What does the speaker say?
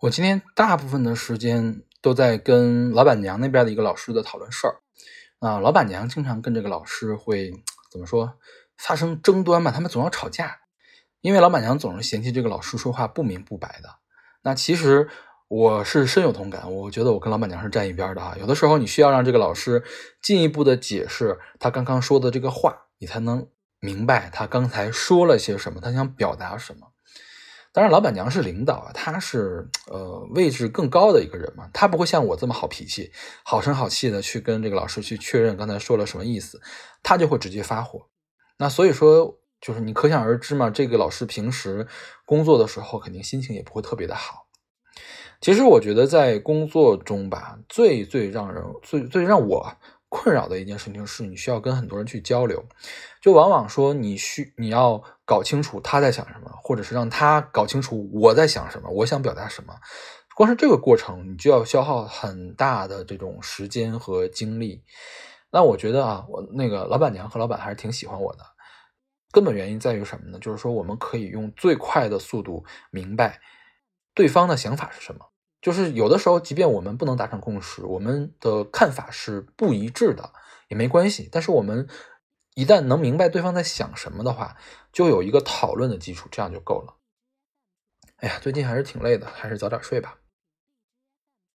我今天大部分的时间都在跟老板娘那边的一个老师的讨论事儿。啊，老板娘经常跟这个老师会怎么说发生争端嘛？他们总要吵架，因为老板娘总是嫌弃这个老师说话不明不白的。那其实我是深有同感，我觉得我跟老板娘是站一边的啊。有的时候你需要让这个老师进一步的解释他刚刚说的这个话，你才能明白他刚才说了些什么，他想表达什么。当然，老板娘是领导啊，她是呃位置更高的一个人嘛，她不会像我这么好脾气、好声好气的去跟这个老师去确认刚才说了什么意思，她就会直接发火。那所以说，就是你可想而知嘛，这个老师平时工作的时候肯定心情也不会特别的好。其实我觉得在工作中吧，最最让人最最让我。困扰的一件事情是你需要跟很多人去交流，就往往说你需你要搞清楚他在想什么，或者是让他搞清楚我在想什么，我想表达什么。光是这个过程，你就要消耗很大的这种时间和精力。那我觉得啊，我那个老板娘和老板还是挺喜欢我的。根本原因在于什么呢？就是说我们可以用最快的速度明白对方的想法是什么。就是有的时候，即便我们不能达成共识，我们的看法是不一致的，也没关系。但是我们一旦能明白对方在想什么的话，就有一个讨论的基础，这样就够了。哎呀，最近还是挺累的，还是早点睡吧。